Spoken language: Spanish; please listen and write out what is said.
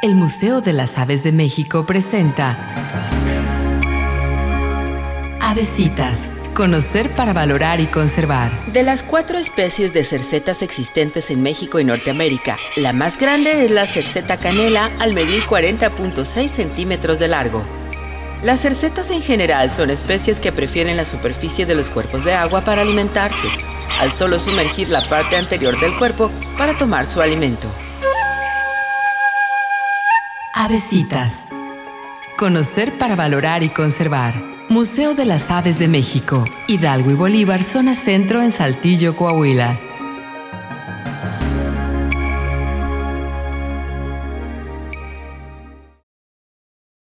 El Museo de las Aves de México presenta Avesitas. Conocer para valorar y conservar. De las cuatro especies de cercetas existentes en México y Norteamérica, la más grande es la cerceta canela al medir 40.6 centímetros de largo. Las cercetas en general son especies que prefieren la superficie de los cuerpos de agua para alimentarse, al solo sumergir la parte anterior del cuerpo para tomar su alimento. Avesitas. Conocer para valorar y conservar. Museo de las Aves de México, Hidalgo y Bolívar, zona centro en Saltillo, Coahuila.